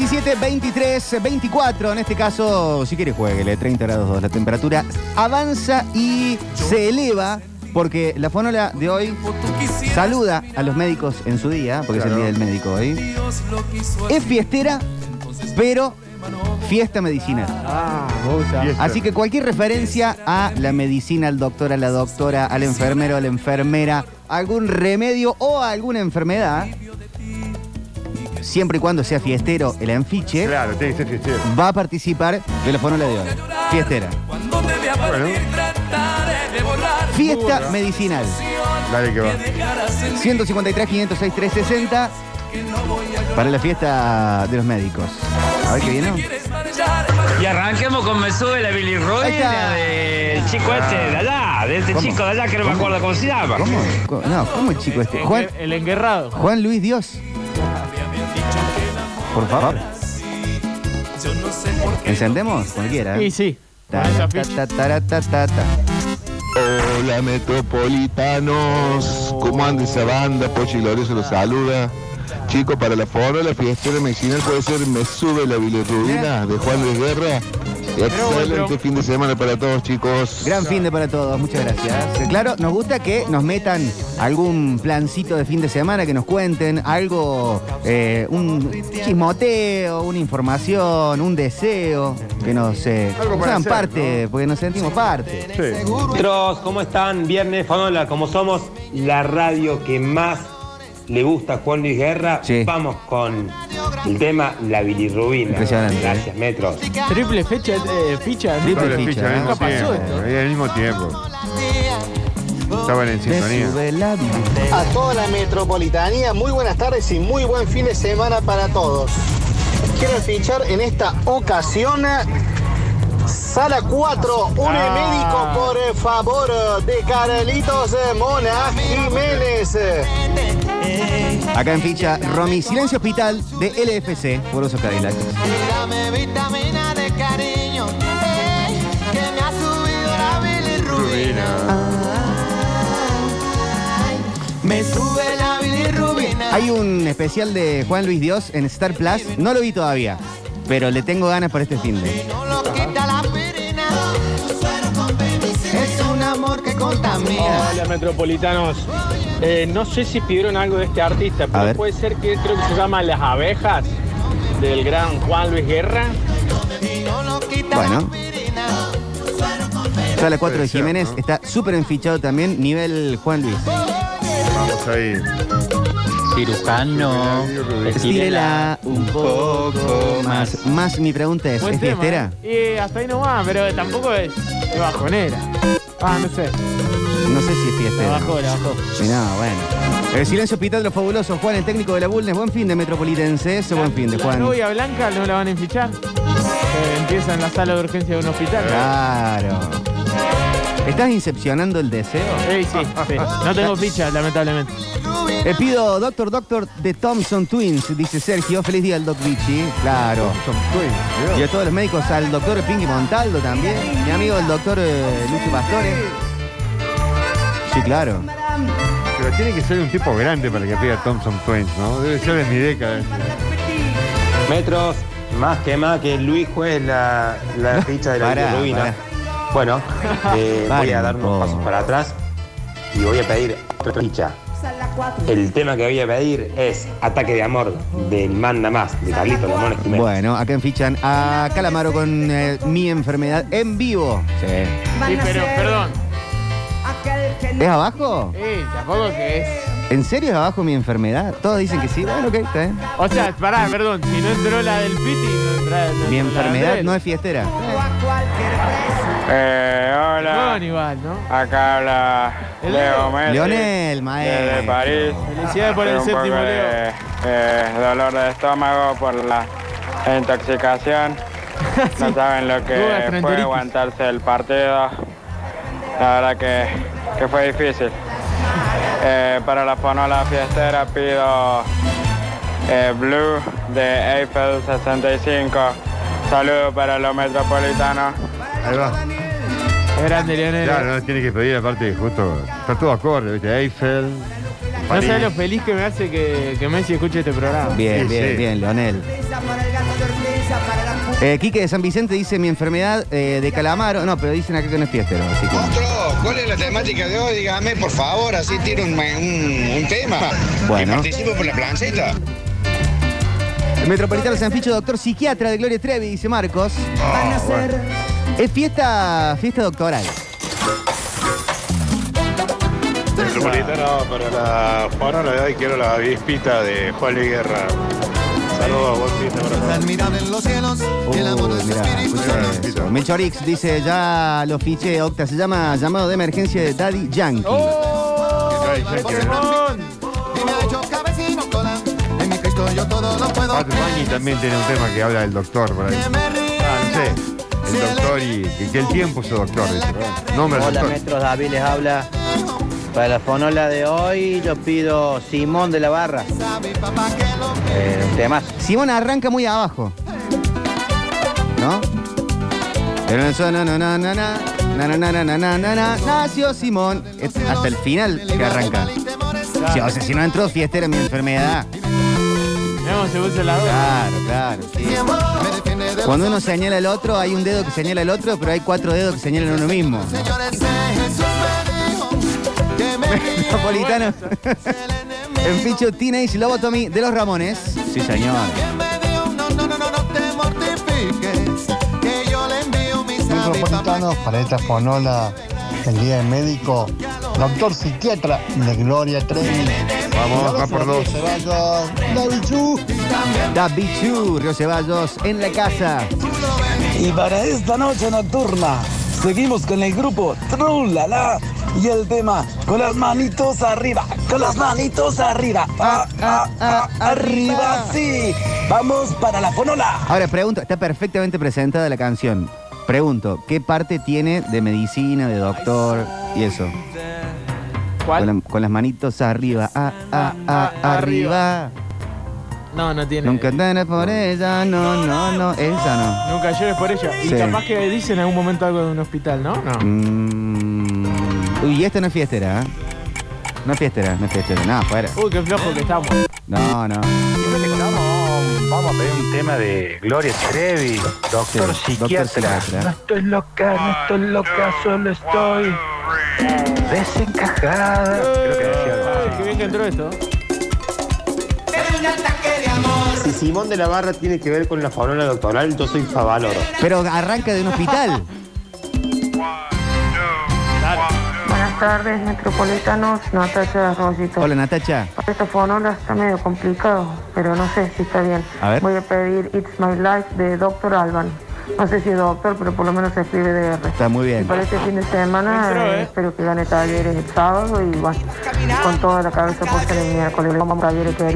17, 23, 24. En este caso, si quiere jueguele, 30 grados 2. La temperatura avanza y se eleva porque la fonola de hoy saluda a los médicos en su día, porque es el día del médico hoy. Es fiestera, pero fiesta medicinal. Ah. Así que cualquier referencia a la medicina, al doctor, a la doctora, al enfermero, a la enfermera, algún remedio o a alguna enfermedad, siempre y cuando sea fiestero el anfiche, Claro, tiene que ser fiestero. va a participar de la fonola de hoy. Fiestera. Bueno, Fiesta medicinal. dale que va. 153, 506, 360 para la fiesta de los médicos. A ver qué viene. Y arranquemos con Me sube la Ahí bilirrubina está. del chico este de allá, de este ¿Cómo? chico de allá que no me acuerdo cómo se llama. ¿Cómo? ¿Cómo? No, ¿cómo el chico este? Juan, El enguerrado. Juan Luis Dios. Por favor. ¿Encendemos? Cualquiera. Sí, sí. Ta, ta, ta, ta, ta, ta, ta. Hola metropolitanos, ¿cómo anda esa banda? Pochi Lorenzo los saluda. Chicos, para la foro, la fiesta medicinal puede ser Me sube la bilirrubina de Juan Luis Guerra. Excelente pero- fin de semana para todos, chicos. Gran fin de para todos, muchas gracias. Claro, nos gusta que nos metan algún plancito de fin de semana, que nos cuenten algo, eh, un chismoteo, una información, un deseo, que nos eh, Algo para sean hacer, parte, porque nos sentimos parte. Sí. ¿cómo están? Viernes, Fonola, como somos la radio que más le gusta a Juan Luis Guerra, Sí. vamos con el tema La bilirrubina. Impresionante, Gracias, Metros. Triple fecha, eh, ficha. Triple Doble ficha, ficha al ¿no? mismo Nunca pasó tiempo. esto. y al mismo tiempo. Estaban en sintonía. A toda la metropolitanía, muy buenas tardes y muy buen fin de semana para todos. Quiero fichar en esta ocasión Sala 4, un Ah. médico por eh, favor de Carlitos eh, Mona Jiménez. Acá en ficha, Romy, Silencio Hospital de LFC, Foroso Cadillac. Dame vitamina de cariño, ey, que me ha subido la bilirrubina. Me sube la bilirrubina. Hay un especial de Juan Luis Dios en Star Plus, no lo vi todavía, pero le tengo ganas para este fin de. Es un amor que contamina. Hola metropolitanos. Eh, no sé si pidieron algo de este artista, pero ver. puede ser que creo que se llama Las Abejas del gran Juan Luis Guerra. No Bueno. Sala 4 de Jiménez ¿no? está súper enfichado también, nivel Juan Luis. Vamos ahí. Cirujano. Estírela un poco más. Más, mi pregunta es, Buen ¿es tema, fiestera? ¿eh? Y hasta ahí nomás, pero tampoco es, es bajonera. Ah, no sé. Sé si es La bajó, la bajó. No, bueno. El silencio hospital de los fabulosos, Juan, el técnico de la Bulnes. Buen fin de Metropolitense, ese buen fin de La Juan. novia blanca no la van a enfichar. Eh, empieza en la sala de urgencia de un hospital. Claro. ¿Estás incepcionando el deseo? Sí, sí, sí. No tengo ficha, lamentablemente. Le pido Doctor Doctor de Thompson Twins, dice Sergio. Feliz día al Doc Vichy. Claro. Twins, Y a todos los médicos, al doctor Pinky Montaldo también. Mi amigo el doctor eh, Lucho Pastore. Sí, claro. Pero tiene que ser un tipo grande para que pida Thompson Twins, ¿no? Debe ser de mi década. Metros, más que más que Luis juez la, la ficha de la Pará. Bueno, eh, voy a dar un unos pasos para atrás y voy a pedir otra ficha. El tema que voy a pedir es Ataque de Amor del Manda Más, de Carlito Lamón Jiménez. Bueno, acá en fichan a Calamaro con eh, mi enfermedad en vivo. Sí. Sí, pero, perdón. ¿Es abajo? Sí, tampoco que es. ¿En serio es abajo mi enfermedad? Todos dicen que sí. Bueno, ok, está bien. O sea, pará, perdón. Si no entró la del Piti, no entró no Mi entró la enfermedad no es fiestera. Eh, hola, Perdón, igual, ¿no? acá habla El Leo Messi. Leonel, Desde maestro. París. Felicidades por el Tengo un séptimo, poco Leo. de eh, dolor de estómago por la intoxicación. No saben lo que gastroenteritis. fue aguantarse el partido. La verdad que, que fue difícil. Eh, para la fonola fiestera pido eh, Blue de Eiffel 65. Saludos para los metropolitanos. Ahí va. Grande, Leonel. Claro, no tiene que pedir aparte justo. Está todo acorde, ¿viste? Eiffel. Gasparín. sabes lo feliz que me hace que, que Messi escuche este programa. Bien, Sí, bien, sí. bien, Leonel. Eh, Quique de San Vicente dice mi enfermedad eh, de calamaro. No, pero dicen acá que no es fiestero, así que. Monstruo, ¿cuál es la temática de hoy? Dígame, por favor, así tiro un, un- un tema. Bueno. Participo por la planceta. El Metropolitano San Ficho, doctor psiquiatra de Gloria Trevi, dice Marcos. Es fiesta, fiesta doctoral. Metropolitano, para la Juanola de hoy quiero la vispita de Juan Luis Guerra. Saludos, buen fin de semana. Admirable en los cielos y el amor de su espíritu. Melchorix dice, ya lo fiché, Octa, se llama llamado de emergencia de Daddy Yankee. ¡Oh! En mi Cristo yo todo lo puedo. Bad Bunny también tiene un tema que habla del doctor por ahí. Ah, no sé. El doctor y que, que el tiempo es su doctor. Nombre Hola doctor. David les habla. Para la fonola de hoy yo pido Simón de la Barra. Eh. Simón arranca muy abajo. ¿No? Nació Simón. Hasta el final que arranca. Si no entró fiestera mi enfermedad. Claro, claro. Cuando uno señala al otro, hay un dedo que señala al otro, pero hay cuatro dedos que señalan a uno mismo. Metropolitano. en Ficho Teenage Lobotomy de los Ramones. Sí, señor. Que me dijo, no, no, no, no, no te mortifiques. Que yo le envío mi sabe papá. Metropolitanos para esta fonola el día del médico, doctor psiquiatra de Gloria Trevi. Vamos, va por dos. Ceballos, David Chu. David Chu, Río Ceballos, en la casa. Y para esta noche nocturna, seguimos con el grupo Trulala y el tema con las manitos arriba, con las manitos arriba, ah, ah, ah, arriba, sí. Vamos para la fonola. Ahora pregunto, está perfectamente presentada la canción. Pregunto, ¿qué parte tiene de medicina, de doctor y eso? Con, ¿Cuál? la- con las manitos arriba, ah, ah, ah, arriba. No, no tiene. Nunca andarás por ella, no, no, no, esa no. Nunca llores por ella. Y Sí. capaz que dicen en algún momento algo de un hospital, ¿no? No. Mm, Uy, esta no es fiestera, ¿eh? No es fiestera, no es fiestera. No, fuera. Uy, qué flojo que estamos. No, no. Vamos a pedir un tema de Gloria Trevi, doctor Sí, doctor psiquiatra. psiquiatra. No estoy loca, no estoy loca, solo estoy desencajada. Creo que decía algo qué bien que entró esto. Si Simón de la Barra tiene que ver con la faunola doctoral, yo soy Favaloro. Pero arranca de un hospital. tardes, metropolitanos. Natacha Arroyito. Hola, Natacha. Esta fonola está medio complicado, pero no sé si está bien. A ver. Voy a pedir It's My Life de Dr. Alban. No sé si es doctor, pero por lo menos se escribe de R. Está muy Y bien. para este fin de semana Entró, eh, ¿eh? espero que gane talleres el sábado y bueno, con toda la cabeza puesta el miércoles. Vamos a talleres que hay.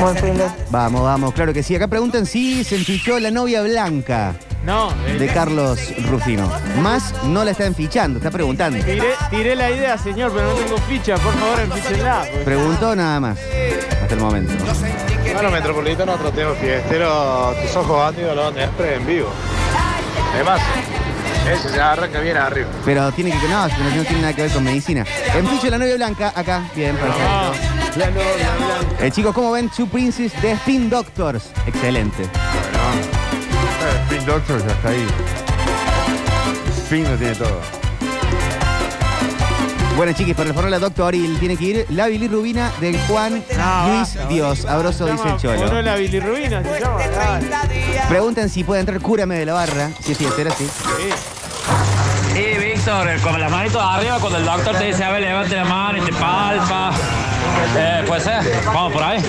Buen fin de Vamos, vamos, claro que sí. Acá preguntan si se enfichó la novia blanca No, de Carlos Rufino. Más no la están fichando, está preguntando. tiré, tiré la idea, señor, pero no tengo ficha. Por favor, enfíchenla. pues. Preguntó nada más. Hasta el momento. Bueno, Metropolitano, otro tema fiestero, tus ojos bandidos lo van siempre en vivo. Además, ese se arranca bien arriba. Pero tiene que no, pero no tiene nada que ver con medicina. En ficho la novia blanca, acá. Bien, perfecto. La novia blanca. Eh, chicos, ¿cómo ven Two Princes de Spin Doctors? Excelente. Spin Doctor ya está ahí. Spin lo tiene todo. Bueno, chiquis, para el foro la doctoril tiene que ir la bilirrubina del Juan No, Luis basta, Dios. Abroso dice el cholo. la bilirrubina, se llama. Dale. Preguntan si puede entrar Cúrame de la barra. Si es fiestera, sí. Sí. Sí, Víctor, con las manitos arriba, cuando el doctor te dice, a ver, levante la mano y te palpa. Eh, puede ser, vamos por ahí.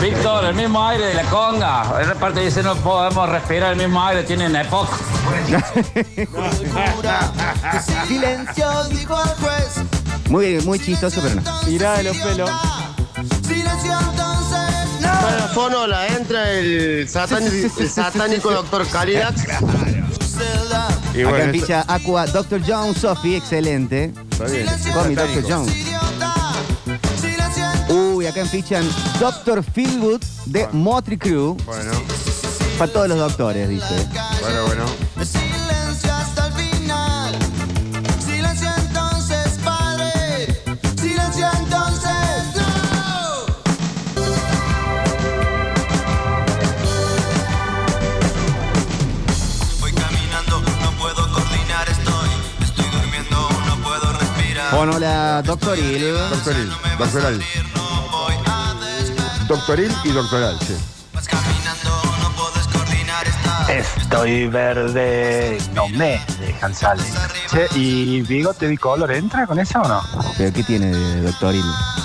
Víctor, el mismo aire de la conga. En parte dice, no podemos respirar el mismo aire, tienen EPOC. Silencio, dijo el juez. Muy, muy chistoso, pero no. Tirá de los pelos. Silencio, entonces. No. Para la fonola entra el satánico, el satánico doctor Caridad. Y Acá bueno, en eso- ficha Aqua, Dr. Jones, Sophie, excelente. está bien. Con mi Satánico. Dr. Jones y acá en fichan Doctor Feelgood de Bueno. Motley Bueno, Para todos los doctores, dice. bueno, bueno. Silencio hasta el final. Silencio entonces, padre. Silencio entonces, no. Voy caminando, no puedo coordinar, estoy. Estoy durmiendo, no puedo respirar. Bueno, hola, doctoril. Doctoril, doctoral. Doctoril y doctoral, sí. Estoy verde, no me dejan salir. Che, ¿y bigote bicolor entra con eso o no? ¿Pero qué tiene de doctoril?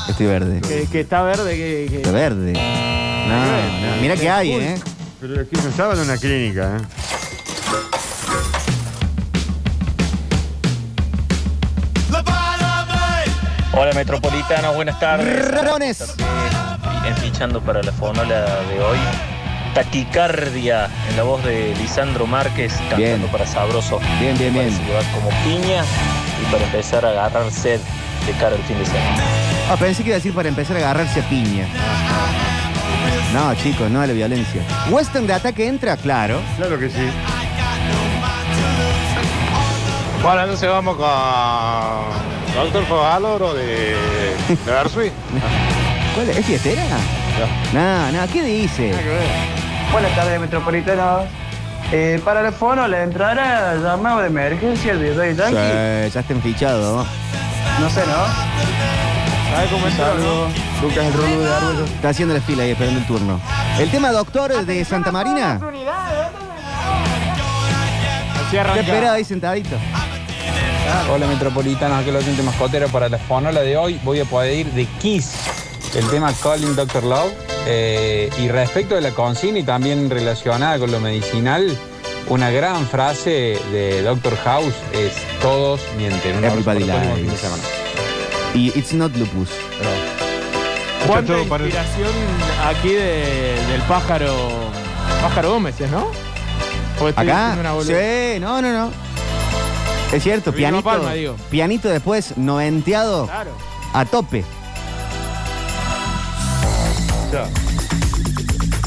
Estoy verde. Que, que está verde, que. que- De verde. No, no. Mira que hay, ¿eh? Pero aquí no estaba en una clínica, ¿eh? Hola Metropolitana, buenas tardes. Rarones. Enfichando para la fonola de hoy. Taquicardia en la voz de Lisandro Márquez cantando Bien. para Sabroso. Bien, bien, bien. Que va como piña y para empezar a agarrar sed de cara al fin de semana. Ah, pensé que iba a decir para empezar a agarrarse a piña. No, chicos, no a la violencia. Western de ataque entra, claro. Claro que sí. Bueno, entonces vamos con Doctor Fogaloro de, de Versui. ¿Cuál es? ¿Es fiestera? No, no, ¿qué dice? Buenas tardes, metropolitanos. Eh, para el fono, la entrada llamado de emergencia de Rey Sí, Yankee. ya está enfichado. No sé, ¿no? ¿Sabe cómo es Saludos. Lucas el Rolo de Argüello. Está haciendo la fila ahí esperando el turno. El tema doctor de Santa Marina. Así Te arranca. espera ahí sentadito. Hola Metropolitanos, aquí lo oyente mascotero para la fonola de hoy. Voy a pedir de Kiss el tema Calling Dr. Love. Eh, y respecto de la consigna y también relacionada con lo medicinal, una gran frase de Dr. House es todos mienten. Un abrazo Everybody lies. semana. Y It's Not Lupus. ¿Cuánta Todo para- inspiración aquí de- del pájaro. Pájaro Gómez, ¿es, ¿no? Acá. una? Sí, no, no, no. Es cierto, pianito. Palma. Pianito después, noventeado Claro. a tope.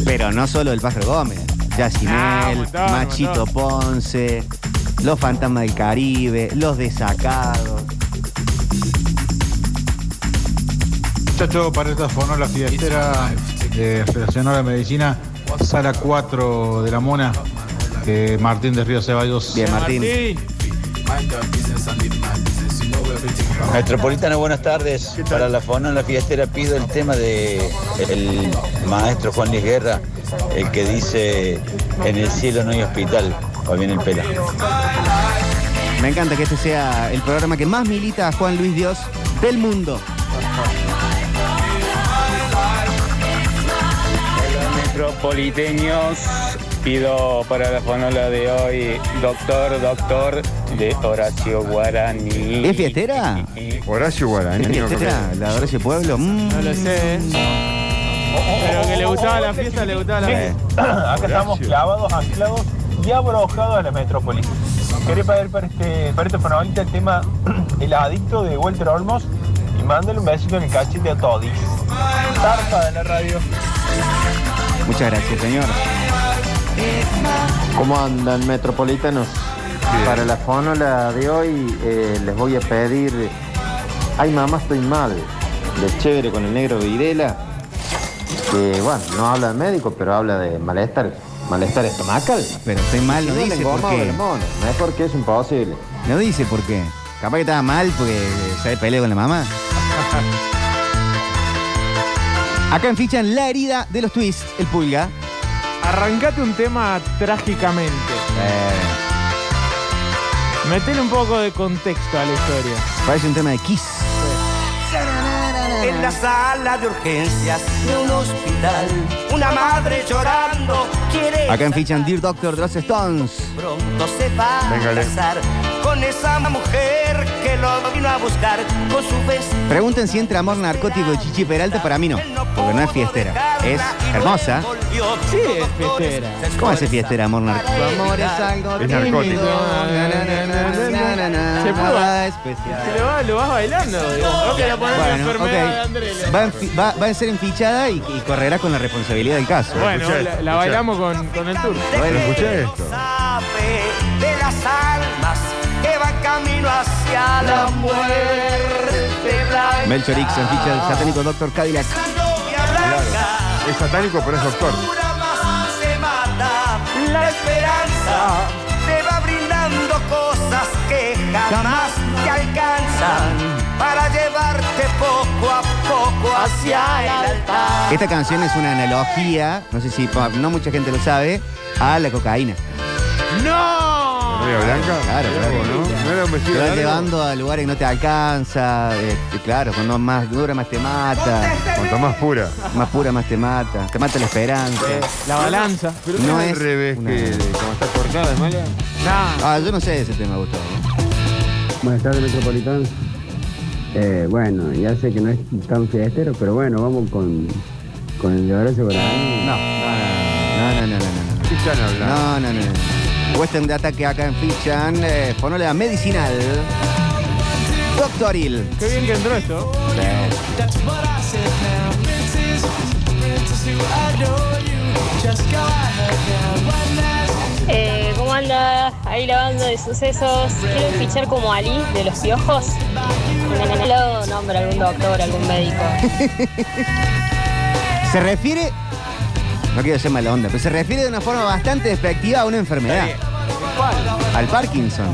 Pero no solo el pájaro Gómez. Yacinel, Ah, montón, Machito Ponce, Los Fantasmas del Caribe, Los Desacados. Muchachos, para esta fonola fiestera de Federación de Medicina, sala 4 de la Mona, que Martín de Río Ceballos. Bien, Martín. Metropolitana, buenas tardes. Para la fonola fiestera pido el tema de el maestro Juan Luis Guerra, el que dice en el cielo no hay hospital. O bien el pela. Me encanta que este sea el programa que más milita a Juan Luis Dios del mundo. Metropoliteños, pido para la fonola de hoy Doctor, Doctor de Horacio Guarani. ¿Es fiestera? Horacio Guarani. ¿Es fiestera? ¿La de Horacio Pueblo? Mm. No lo sé. Pero que le gustaba la fiesta, le gustaba la fiesta. Acá estamos clavados, anclados y abrojados a la metrópoli. Quería pedir para este, para este fonolita el tema El adicto de Walter Olmos y mándale un besito en el cachete a Toddy. Tarpa de la radio. Muchas gracias, señor. ¿Cómo andan, metropolitanos? Para la fonola de hoy eh, les voy a pedir Ay mamá estoy mal, de chévere con el negro Videla, que bueno, no habla de médico, pero habla de malestar, malestar estomacal. Pero estoy mal, no Si dice por qué. o le mono, Mejor que es imposible. No dice por qué. Capaz que estaba mal porque se peleó con la mamá. Acá en fichan la herida de los twists, el pulga. Arrancate un tema trágicamente. Metele un poco de contexto a la historia. Parece un tema de Kiss. En la sala de urgencias de un hospital, una madre llorando quiere Acá en fichan Dear Doctor de los Stones. pronto se va a casar con esa mujer que lo vino a buscar con su vestido. Pregunten si entra amor narcótico de Chichi Peralta. Para mí no, porque no es fiestera. Es hermosa. Sí, es fiestera. ¿Cómo hace fiestera amor narcótico? Amor es algo Es narcótico. Se puede. Se lo, vas, lo vas bailando. la Bueno, enfermedad de ok. Andrés. Va, en va- va a ser enfichada y, y correrá con la responsabilidad del caso. Bueno, la, la bailamos con, con el tour. Bueno, escuché esto. De las almas camino hacia la muerte blanca. Melchor X en ficha del satánico Doctor Cadillac. Es satánico, pero es doctor. se mata la esperanza te va brindando cosas que jamás te alcanzan hacia el altar. Esta canción es una analogía, no sé si no mucha gente lo sabe, a la cocaína. ¡No! Claro, claro. ¿no? ¿No era un Te vestido va largo? llevando a lugares que no te alcanza. eh, claro, cuando más dura, más te mata. Cuanto más pura. Más pura, más te mata. Te mata la esperanza. La balanza. Pero No no es es al revés, una- que como está cortada de mala. Nah. Ah, yo no sé ese tema, Gustavo. Buenas tardes, Metropolitano. Eh, bueno, ya sé que no es tan fiestero, pero bueno, vamos con, con el de Horacio Guaraní. No, no, no, no, no, no. no. ¿Qué están hablando? No, no, no. no. Western de ataque acá en Fichan. Eh, fonola medicinal. Doctoril. Qué bien que entró esto. Eh, ¿Cómo anda ahí la banda de sucesos? ¿Quieren fichar como Ali de los piojos? Lo nombra algún doctor, algún médico. Se refiere. No quiero ser mala onda, pero se refiere de una forma bastante despectiva a una enfermedad. Al Parkinson.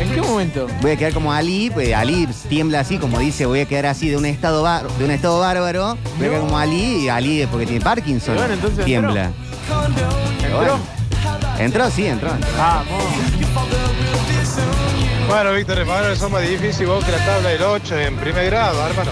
¿En qué momento? Voy a quedar como Ali, pues Ali tiembla así, como dice, voy a quedar así de un estado bar- de un estado bárbaro, voy a quedar como Ali, y Ali porque tiene Parkinson. Y bueno, entonces tiembla. Pero bueno. Entró, sí, entró. Vamos. Bueno, Víctor, hermano, eso es más difícil vos que la tabla del 8 en primer grado, hermano.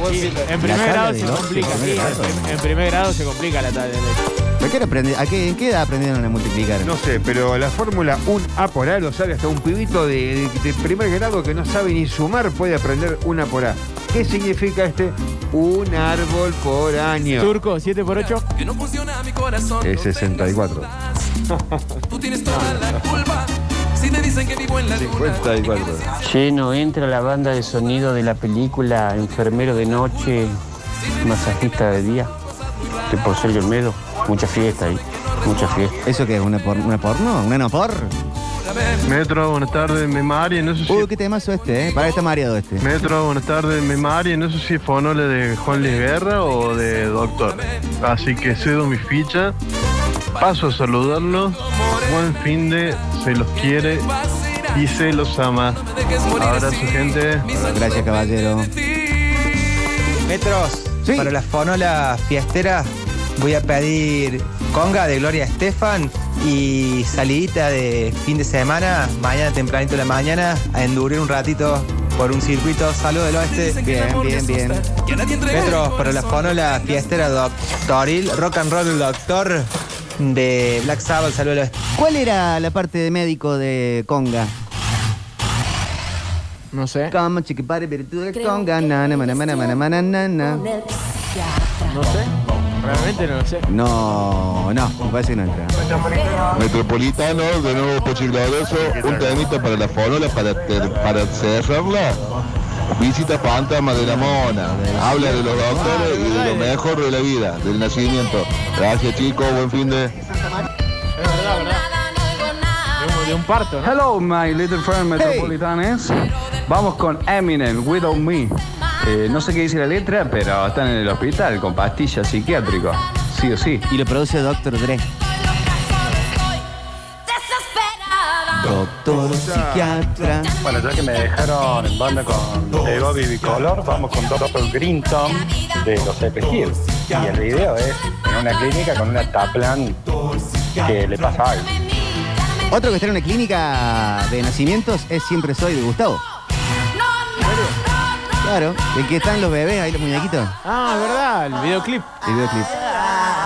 Buen En primer grado se complica, primer sí. grado. En, en primer grado se complica la tabla de leche. ¿Pero qué aprendi- a qué- ¿En qué edad aprendieron a multiplicar? No sé, pero la fórmula 1 A por A lo sabe hasta un pibito de, de- de primer grado que no sabe ni sumar puede aprender una por A. ¿Qué significa este? Un árbol por año. Turco, 7 por 8. Es 64. Tú tienes toda la culpa. Si te dicen que vivo en la 54. Lleno, entra la banda de sonido de la película Enfermero de Noche, Masajista de Día, de por Sergio Olmedo. Mucha fiesta ahí, mucha fiesta. ¿Eso qué es? ¿Una, por- una porno? ¿Una no por? Metro, buenas tardes, me María, no sé si... Uy, qué temazo este, ¿eh? Para que está mareado este. Metro, buenas tardes, me María, no sé si fue honor de Juan Luis Guerra o de Doctor. Así que cedo mi ficha, paso a saludarlos, buen fin de, se los quiere y se los ama. Abrazo gente. Gracias, caballero. Metros, para la fonola fiestera voy a pedir conga de Gloria Estefan y salidita de fin de semana, mañana tempranito de la mañana, a endurir un ratito por un circuito. Saludos del oeste. Bien, bien, bien. Metros, para la fonola fiestera doctoril, rock and roll doctor de Black Sabbath. Saludos del oeste. ¿Cuál era la parte de médico de Conga? No sé. Como chiquipare virtud de Conga, na, na, mana, mana, mana, mana, na, na. No sé. Realmente no lo sé. No, no, me parece que no entra. Metropolitano, de nuevo Pochigloroso, un temita para la fórmula, para, para cerrarla. Visita fantasma de la mona. Habla de los doctores y de lo mejor de la vida, del nacimiento. Gracias chicos, buen fin de... Es verdad, verdad. De un, parto, ¿no? Hello, my little friend metropolitanes. Vamos con Eminem, Without Me. Eh, no sé qué dice la letra, pero están en el hospital con pastillas psiquiátricos. Sí o sí. Y lo produce Doctor Dre. Doctor psiquiatra. Bueno, ya que me dejaron en banda con Ego Bibicolor, vamos con Doctor Green Tom de los Hill. Y el video es en una clínica con una taplan que le pasa algo. Otro que está en una clínica de nacimientos es Siempre Soy de Gustavo. Claro, el que está en los bebés, ahí los muñequitos. Ah, verdad, el videoclip. El videoclip.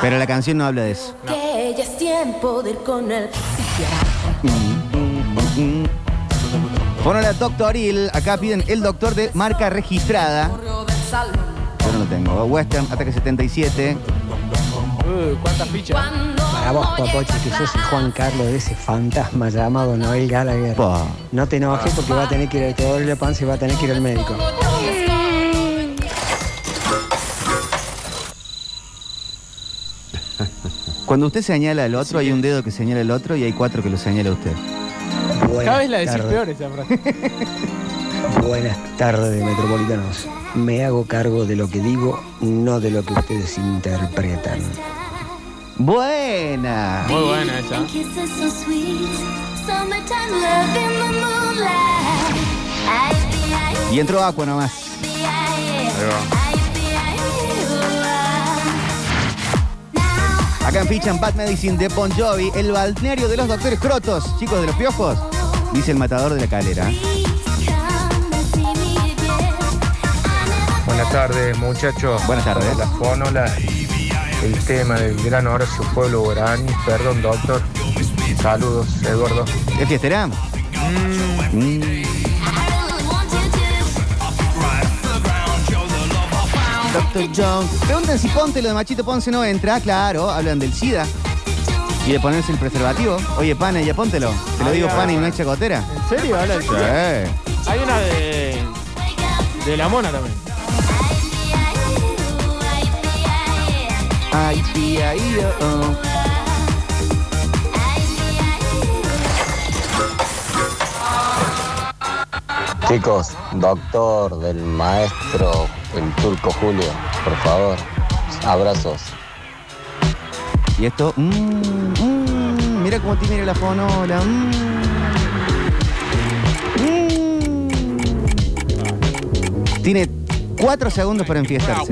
Pero la canción no habla de eso. Que ya es tiempo de ir con el Bueno, la doctoril, acá piden el doctor de marca registrada. Yo no lo tengo. Western, Ataque 77. Uy, ¿cuántas fichas? Para vos, Popochi, que sos el Juan Carlos de ese fantasma llamado Noel Gallagher. Pa. No te enojes porque va a tener que ir, te duele la panza y va a tener que ir al médico. Cuando usted señala al otro, hay un dedo que señala al otro y hay cuatro que lo señala a usted. Cada vez la decís tardes. peor esa frase. Buenas tardes, metropolitanos. Me hago cargo de lo que digo, no de lo que ustedes interpretan. Buena. Muy buena esa. Y entró Aqua nomás. Acá en fichan Bad Medicine de Bon Jovi, el balneario de los doctores crotos, chicos de los piojos, dice el matador de la calera. Buenas tardes, muchachos. Buenas tardes. La fónola, el tema del gran Horacio Pueblo Guarani. Perdón, doctor. Saludos, Eduardo. ¿Es fiestera? Mm. Dr. John. Preguntan si Ponte lo de Machito Ponce no entra. Claro, hablan del SIDA. Y de ponerse el preservativo. Oye, pana, ya póntelo. Te lo digo, Había- pana, y no hay chacotera. ¿En serio? Habla de Sí. Hay una de. de la mona también. Ay, tía, y yo, oh. Chicos, doctor del maestro, el turco Julio, por favor, abrazos. Y esto, mm, mm, mira cómo te mira la fonola. mm. Mm. Tiene cuatro segundos para enfiestarse.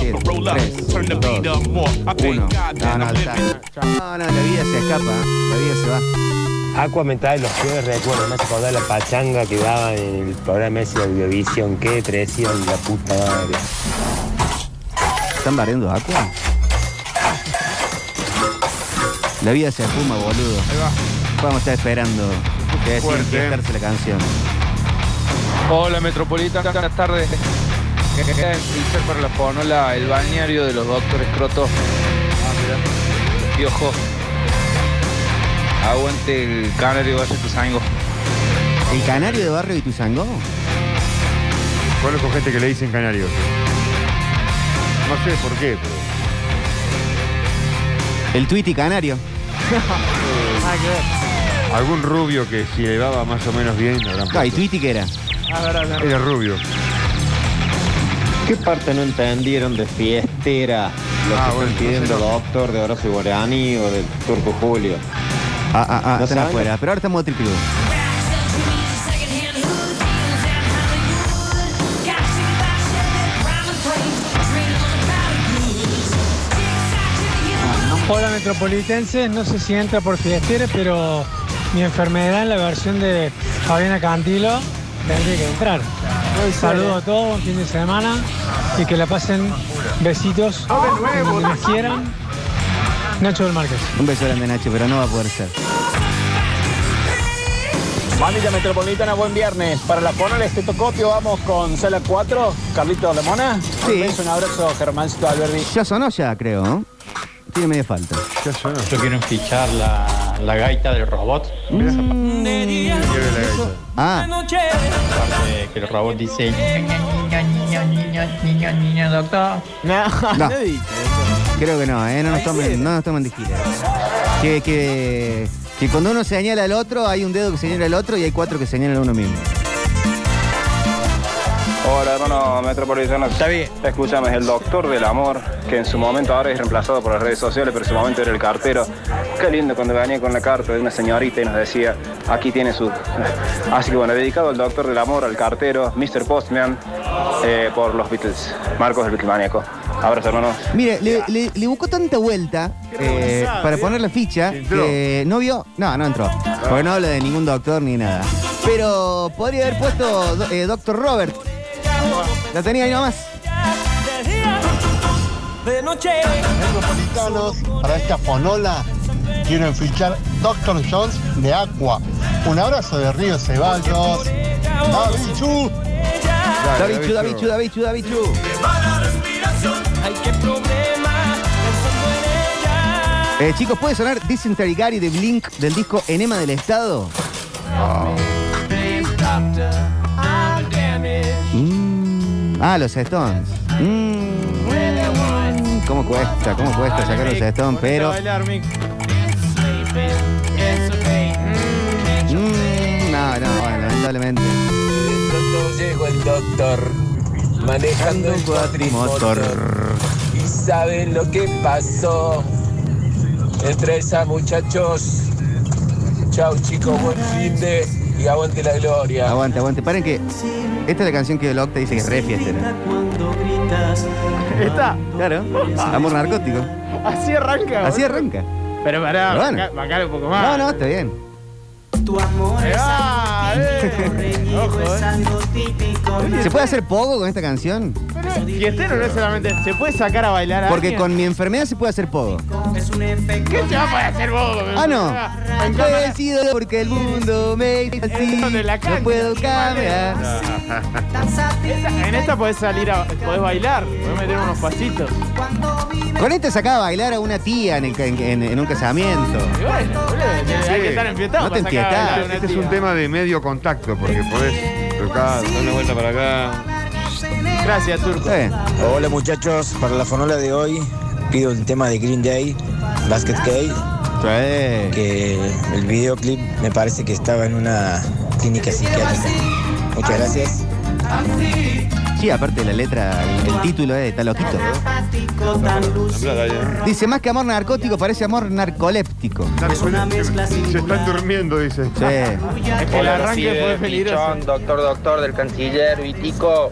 Siete, tres, dos, uno. No, no, está. No, no, la vida se escapa, la vida se va. Aqua me trae los peores recuerdos, me hace acordar la pachanga que daban en el programa ese de Audiovisión, qué presión, la puta madre. ¿Están barriendo agua? La vida se fuma, boludo. Vamos a estar esperando que decir Fuerte, ¿eh? la canción. Hola Metropolitana, buenas tardes. Quería fichar para la fonola el bañario de los doctores Crotos. Ah, Piojo. Aguante el canario vaya tu sango. ¿El canario de barrio y Tuzangó? Conozco gente que le dicen canarios. No sé por qué, pero. El Twitty canario. Algún rubio que si le daba más o menos bien, habrán Ah, ¿y puesto. Twitty qué era? Era rubio. ¿Qué parte no entendieron de fiestera? Lo Ah, que bueno, están pidiendo no sé, no. doctor de Horacio Guarani o del Turco Julio. Ah, ah, ah, ¿No están saben? afuera. Pero ahora estamos de triple. Metropolitenses, no sé si entra por fiestera, pero mi enfermedad en la versión de Fabiana Cantilo tendría que entrar. Saludos a todos, buen fin de semana y que la pasen besitos donde nos quieran. Nacho del Márquez. Un beso grande, Nacho, pero no va a poder ser. Bandilla Metropolitana, buen viernes. Para la Fonola Estetocopio vamos con Sala 4, Carlito Lemona. Sí. Un beso, un abrazo, Germancito Alberdi. Ya sonó ya, creo. ¿no? Tiene media falta. Yo quiero fichar la, la gaita del robot. Ah, Aparte que el robot dice niño, niño, niño, niño, niño, doctor. No, No. no dice creo que no, ¿eh? No nos tomen, no nos tomen de gira. Que, que, que cuando uno señala al otro, hay un dedo que señala al otro y hay cuatro que señalan a uno mismo. Hola, hermano metropolitano. Está bien. Escúchame, es el doctor del amor, que en su momento ahora es reemplazado por las redes sociales, pero en su momento era el cartero. Qué lindo cuando venía con la carta de una señorita y nos decía, aquí tiene su... Así que bueno, dedicado al doctor del amor, al cartero, Mr. Postman, eh, por los Beatles. Marcos del Beatlemaniaco. Abrazo, hermanos. Mire, le, le- le buscó tanta vuelta eh, para poner la ficha que no vio. No, no entró. Porque no habla de ningún doctor ni nada. Pero podría haber puesto do- eh, Doctor Robert. La tenía ahí nomás. De noche. Metropolitanos, para esta fonola quiero fichar Dr. Jones de Aqua. Un abrazo de Río Ceballos. ¡Davichu! Davichu, Davichu, Davichu, Davichu. Eh, chicos, ¿puede sonar Dysentery Gary de Blink del disco Enema del Estado? Mm. Ah, los Stones. Mm. ¿Cómo cuesta? ¿Cómo cuesta sacar los Stones? Pero. Mm, no, no, bueno, lamentablemente. Llegó el doctor manejando el cuatrimotor y saben lo que pasó entre esas muchachos. Chau chicos, buen fin de y aguante la gloria. Aguante, aguante. Paren que. Esta es la canción que el Octa dice que es re fiestera. ¿Esta? Claro. Amor narcótico. Así arranca. Así arranca. Pero pará, Pero bueno. banca- bancale un poco más. No, no, está bien. Eh. Ojo, eh. ¿Se puede hacer poco con esta canción? Pero fiestero no es solamente. ¿Se puede sacar a bailar a Porque alguien? con mi enfermedad se puede hacer poco. ¿Qué se va a poder hacer vos? Ah, no. Encanta. Agradecido porque el mundo me hizo así. la No puedo cambiar. En esta podés salir a. podés bailar, podés meter unos pasitos. Con este sacaba a bailar a una tía en, el ca- en- en un casamiento. Y bueno, boludo, hay que estar enfiestado. No te para sacar a enfiestás. bailar a una Este es tía. un tema de medio contacto, porque podés tocar, dar una vuelta para acá. Gracias, Turco. Hola muchachos, para la fonola de hoy pido el tema de Green Day, Basket Case, que el videoclip me parece que estaba en una clínica psiquiátrica. Muchas gracias. Sí, aparte de la letra, el, el título es está loquito. Dice, más que amor narcótico, parece amor narcoléptico. Se están durmiendo, dice. Sí. Es que el arranque fue peligroso. Doctor, doctor del canciller, Vitico.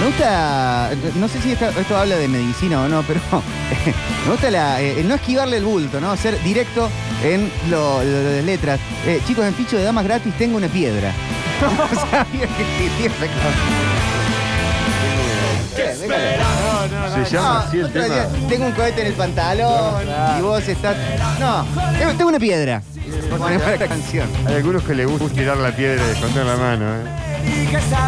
Me gusta, no sé si esto habla de medicina o no, pero me gusta la, eh, el no esquivarle el bulto, ¿no? Ser directo en lo, lo de letras. Eh, chicos, en ficho de damas gratis tengo una piedra. No sabía que existía esa cosa. ¿Qué? Déjalo. Se llama así el tema. día, tengo un cohete en el pantalón y vos estás. No, tengo, una piedra. Canción. Hay algunos que les gusta tirar la piedra y esconder la mano, ¿eh?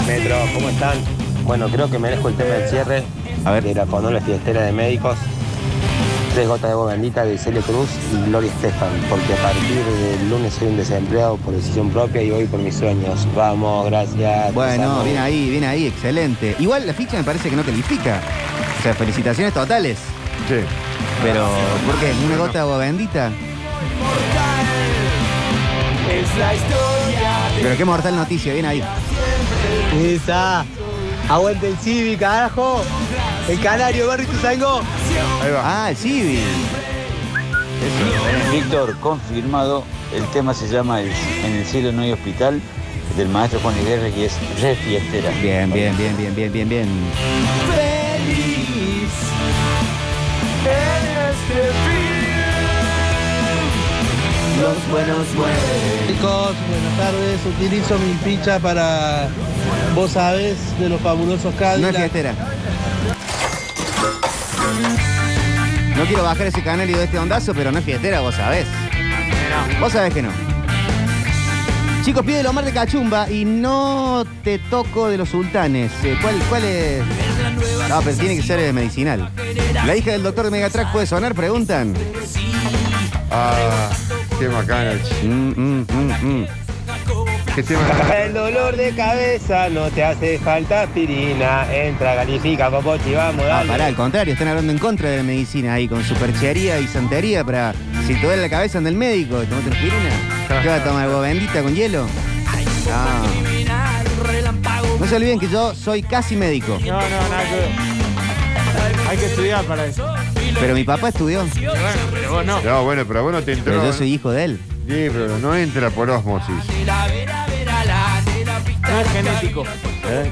Metro, ¿cómo están? Bueno, creo que merezco el tema del cierre de la fiestera de médicos. Tres gotas de agua bendita de Celia Cruz y Gloria Estefan, porque a partir del lunes soy un desempleado por decisión propia y hoy por mis sueños. Vamos, gracias. Bueno, viene ahí, viene ahí, excelente. Igual la ficha me parece que no califica. O sea, felicitaciones totales. Sí. Pero, ¿por qué? ¿Una gota de agua bendita? Es la historia Pero qué mortal noticia, viene ahí. Esa. Aguante el Civi, carajo. El canario, Barry Tuzango. Ah, el Civi. Víctor, confirmado, el tema se llama El- En el cielo no hay hospital, del maestro Juan Luis Guerra y es re fiestera. Bien, bien, bien, bien, bien, bien, bien. feliz en este fin. Los buenos mueren. Chicos, buenas tardes. Utilizo mi ficha para, vos sabés, de los fabulosos Cadillac. No es fiestera. No quiero bajar ese canario de este ondazo, pero no es fiestera, vos sabés. Vos sabés que no. Chicos, pide el Omar de Cachumba y no te toco de los sultanes. Eh, ¿Cuál, cuál es? No, pero tiene que ser eh, medicinal. ¿La hija del doctor de Megatrack puede sonar? Preguntan. Ah, qué macana. Mm, mm, mm, mm. ¿Qué tema? El dolor de cabeza no te hace falta aspirina. Entra, califica, popochi, vamos, Ah, dale. pará, al contrario, están hablando en contra de la medicina ahí, con superchería y santería para. Si te duele la cabeza anda el médico, tomate una aspirina. ¿Qué va a tomar agua bendita con hielo? No. No se olviden que yo soy casi médico, No, no, nada que. Hay que estudiar para eso. Pero mi papá estudió. Y bueno, pero vos no. No, bueno, pero vos no te entró. Pero yo soy hijo de él. Sí, pero no entra por osmosis. No es genético. ¿eh?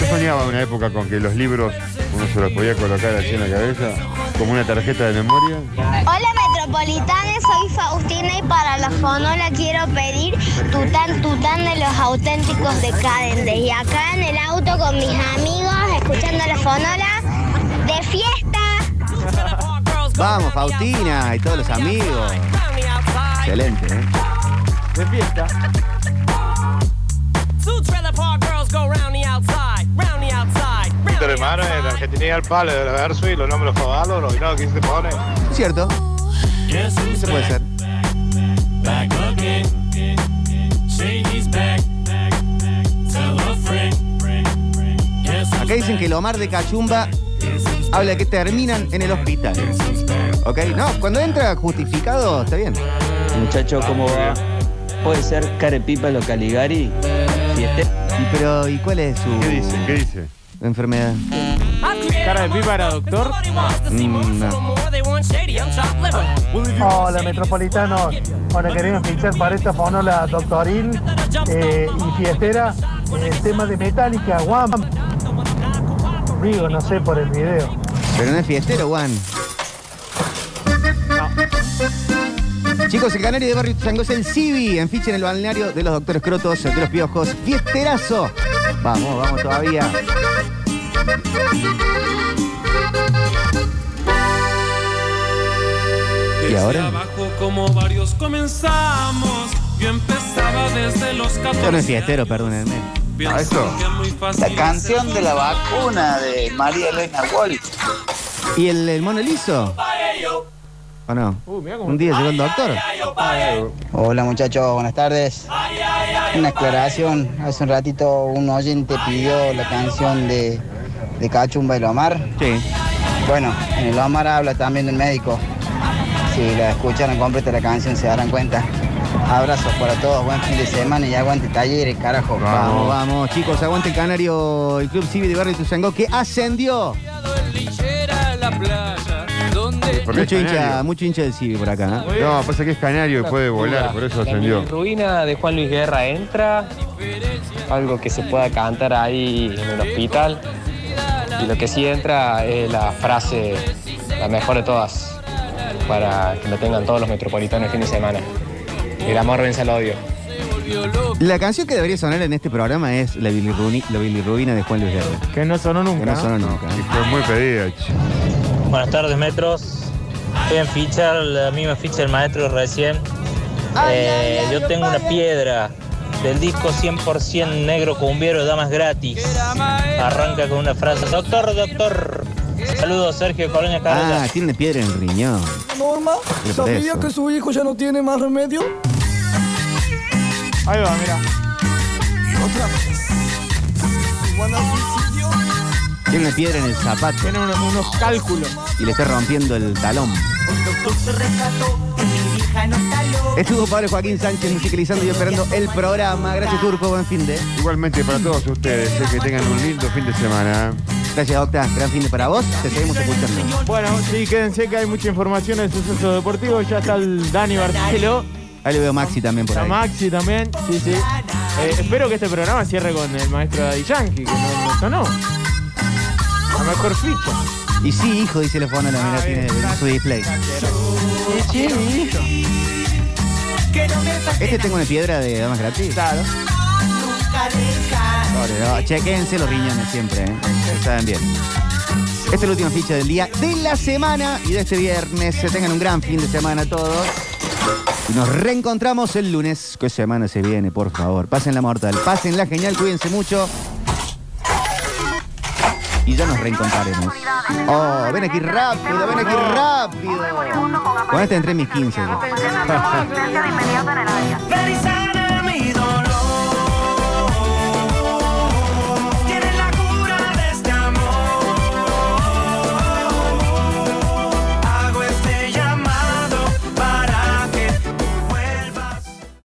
Yo soñaba una época con que los libros uno se los podía colocar así en la cabeza, como una tarjeta de memoria. Hola metropolitanes, soy Faustina y para la fonola quiero pedir tután tután de los auténticos decadentes. Y acá en el auto con mis amigos, escuchando la fonola Vamos, Faustina y todos los amigos. Excelente, ¿eh? De fiesta. Víctor hermano, en Argentina el palo del verso y los nombres los caballos, los vinados que se pone. Es cierto. Se puede ser. Acá dicen que el Omar de Cachumba habla de que terminan en el hospital. ¿Ok? No, cuando entra justificado, está bien. Muchacho, ¿cómo va? Puede ser Carepipa lo Caligari, fieste. ¿Y pero y cuál es su ¿Qué dice? ¿Qué dice? enfermedad? ¿Cara de pipa era doctor? Mm, no. Hola, metropolitanos. Bueno, queremos fichar para esta fonola doctoril eh, y fiestera el tema de Metallica, Guam. Digo, no sé, por el video. Pero no es fiestero, Juan. Chicos, el canario de Barrio Chango es el Civi. En ficha en el balneario de los doctores Crotos, de los piojos. Fiesterazo. Vamos, vamos todavía. ¿Y ahora? abajo como varios comenzamos. Yo empezaba desde los 14. Yo no es fiestero, perdónenme. Ah, eso. La canción de la vacuna de María Elena Walsh. ¿Y el, el mono liso? ¿O no? Un día llegó el doctor. Hola muchachos, buenas tardes. Una aclaración, hace un ratito un oyente pidió la canción de, de Cachumba y Lomar. Sí. Bueno, en el Omar habla también del médico. Si la escucharon completa la canción se darán cuenta. Abrazos para todos, buen fin de semana y aguante talleres, carajo. Vamos, vamos, chicos, aguante el canario, el Club Civi de Barrio Tuzangó que ascendió. Mucho hincha, mucho hincha del Civi por acá. ¿eh? No, pasa que es canario y puede volar, por eso ascendió. Ruina de Juan Luis Guerra entra, algo que se pueda cantar ahí en el hospital. Y lo que sí entra es la frase, la mejor de todas, para que lo tengan todos los metropolitanos el fin de semana. El amor vence al odio. La canción que debería sonar en este programa es La bilirrubina, la bilirrubina de Juan Luis Guerra. Que no sonó nunca. Que no sonó nunca. ¿eh? Fue muy pedida. che. Buenas tardes, metros. Estoy en ficha, la misma ficha del maestro recién. Eh, yo tengo una piedra del disco 100% negro cumbiero de Damas Gratis. Arranca con una frase. Doctor, doctor. Saludos, Sergio Colonia Carlos. Ah, tiene piedra en el riñón. Norma, ¿sabía que su hijo ya no tiene más remedio? Ahí va, mira. Otra vez. Tiene una piedra en el zapato. Tiene unos, unos cálculos. Y le está rompiendo el talón. Estuvo Pablo Joaquín Sánchez musicalizando y operando el programa. Gracias, Turco. Buen fin de. Igualmente para todos ustedes, eh, que tengan un lindo fin de semana. Gracias, Docta. Gran fin de para vos. Te seguimos escuchando. Bueno, sí, quédense que hay mucha información en sucesos deportivos. Ya está el Dani Barcelo. Ahí lo veo Maxi también por Está ahí. Maxi también. Sí, sí. Eh, espero que este programa cierre con el maestro Daddy Yankee, que no, no sonó. La mejor ficha. Y sí, hijo, dice la fono, la mira, tiene su display. Sí, sí, hijo. Este tengo una piedra de damas gratis. Claro. Pobre, no, chequense los riñones siempre, ¿eh? Saben bien. Esta es la última ficha del día de la semana y de este viernes. Se tengan un gran fin de semana todos. Y nos reencontramos el lunes. ¿Qué semana se viene, por favor? Pasen la mortal, pasen la genial, cuídense mucho. Y ya nos reencontraremos. Oh, ven aquí rápido, ven aquí rápido. Con este entré en mis 15. ya. Very